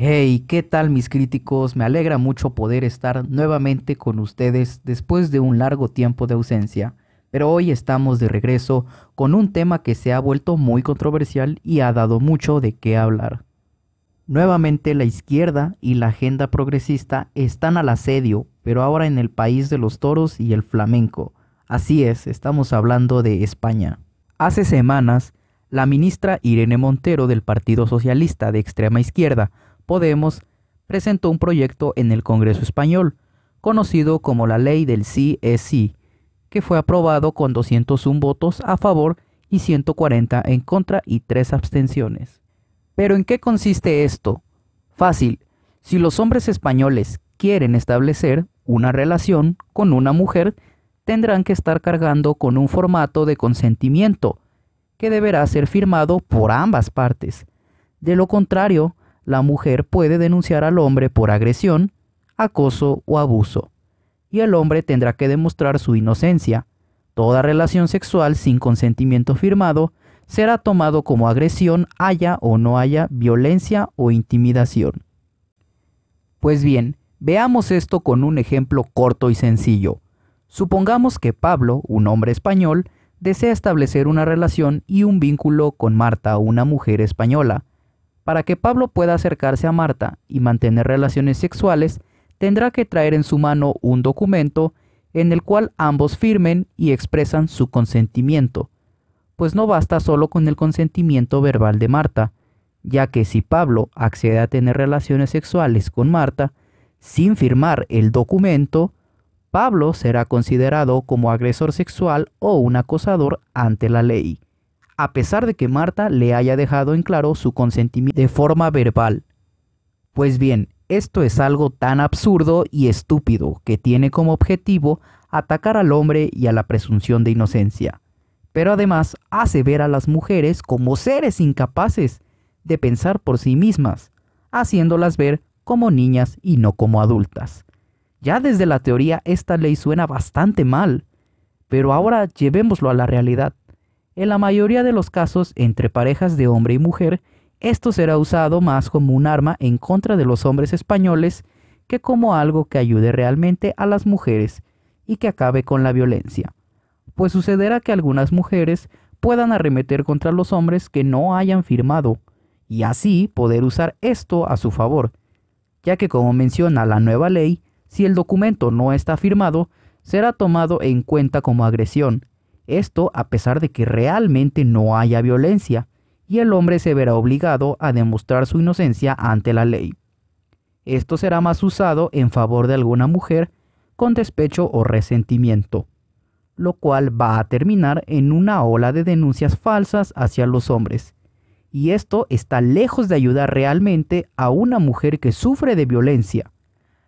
Hey, ¿qué tal mis críticos? Me alegra mucho poder estar nuevamente con ustedes después de un largo tiempo de ausencia, pero hoy estamos de regreso con un tema que se ha vuelto muy controversial y ha dado mucho de qué hablar. Nuevamente la izquierda y la agenda progresista están al asedio, pero ahora en el país de los toros y el flamenco. Así es, estamos hablando de España. Hace semanas, la ministra Irene Montero del Partido Socialista de extrema izquierda Podemos presentó un proyecto en el Congreso español, conocido como la Ley del Sí es Sí, que fue aprobado con 201 votos a favor y 140 en contra y 3 abstenciones. Pero ¿en qué consiste esto? Fácil, si los hombres españoles quieren establecer una relación con una mujer, tendrán que estar cargando con un formato de consentimiento, que deberá ser firmado por ambas partes. De lo contrario, la mujer puede denunciar al hombre por agresión, acoso o abuso, y el hombre tendrá que demostrar su inocencia. Toda relación sexual sin consentimiento firmado será tomado como agresión haya o no haya violencia o intimidación. Pues bien, veamos esto con un ejemplo corto y sencillo. Supongamos que Pablo, un hombre español, desea establecer una relación y un vínculo con Marta, una mujer española. Para que Pablo pueda acercarse a Marta y mantener relaciones sexuales, tendrá que traer en su mano un documento en el cual ambos firmen y expresan su consentimiento, pues no basta solo con el consentimiento verbal de Marta, ya que si Pablo accede a tener relaciones sexuales con Marta, sin firmar el documento, Pablo será considerado como agresor sexual o un acosador ante la ley a pesar de que Marta le haya dejado en claro su consentimiento de forma verbal. Pues bien, esto es algo tan absurdo y estúpido que tiene como objetivo atacar al hombre y a la presunción de inocencia, pero además hace ver a las mujeres como seres incapaces de pensar por sí mismas, haciéndolas ver como niñas y no como adultas. Ya desde la teoría esta ley suena bastante mal, pero ahora llevémoslo a la realidad. En la mayoría de los casos entre parejas de hombre y mujer, esto será usado más como un arma en contra de los hombres españoles que como algo que ayude realmente a las mujeres y que acabe con la violencia. Pues sucederá que algunas mujeres puedan arremeter contra los hombres que no hayan firmado, y así poder usar esto a su favor, ya que como menciona la nueva ley, si el documento no está firmado, será tomado en cuenta como agresión, esto a pesar de que realmente no haya violencia, y el hombre se verá obligado a demostrar su inocencia ante la ley. Esto será más usado en favor de alguna mujer con despecho o resentimiento, lo cual va a terminar en una ola de denuncias falsas hacia los hombres. Y esto está lejos de ayudar realmente a una mujer que sufre de violencia.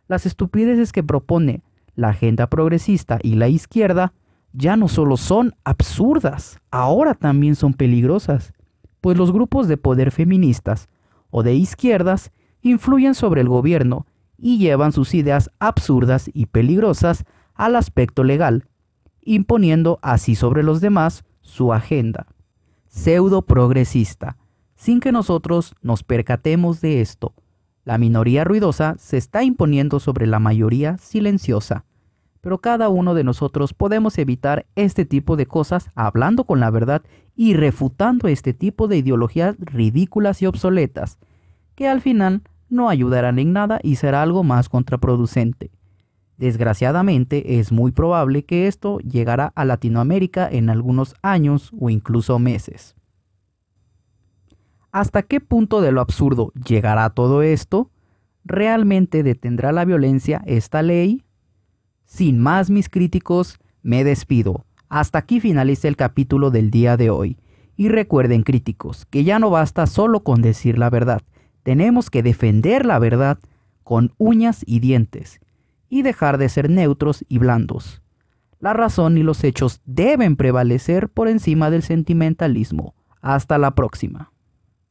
Las estupideces que propone la agenda progresista y la izquierda ya no solo son absurdas, ahora también son peligrosas, pues los grupos de poder feministas o de izquierdas influyen sobre el gobierno y llevan sus ideas absurdas y peligrosas al aspecto legal, imponiendo así sobre los demás su agenda pseudo progresista, sin que nosotros nos percatemos de esto. La minoría ruidosa se está imponiendo sobre la mayoría silenciosa pero cada uno de nosotros podemos evitar este tipo de cosas hablando con la verdad y refutando este tipo de ideologías ridículas y obsoletas, que al final no ayudarán en nada y será algo más contraproducente. Desgraciadamente es muy probable que esto llegará a Latinoamérica en algunos años o incluso meses. ¿Hasta qué punto de lo absurdo llegará todo esto? ¿Realmente detendrá la violencia esta ley? Sin más mis críticos, me despido. Hasta aquí finaliza el capítulo del día de hoy. Y recuerden críticos, que ya no basta solo con decir la verdad, tenemos que defender la verdad con uñas y dientes, y dejar de ser neutros y blandos. La razón y los hechos deben prevalecer por encima del sentimentalismo. Hasta la próxima.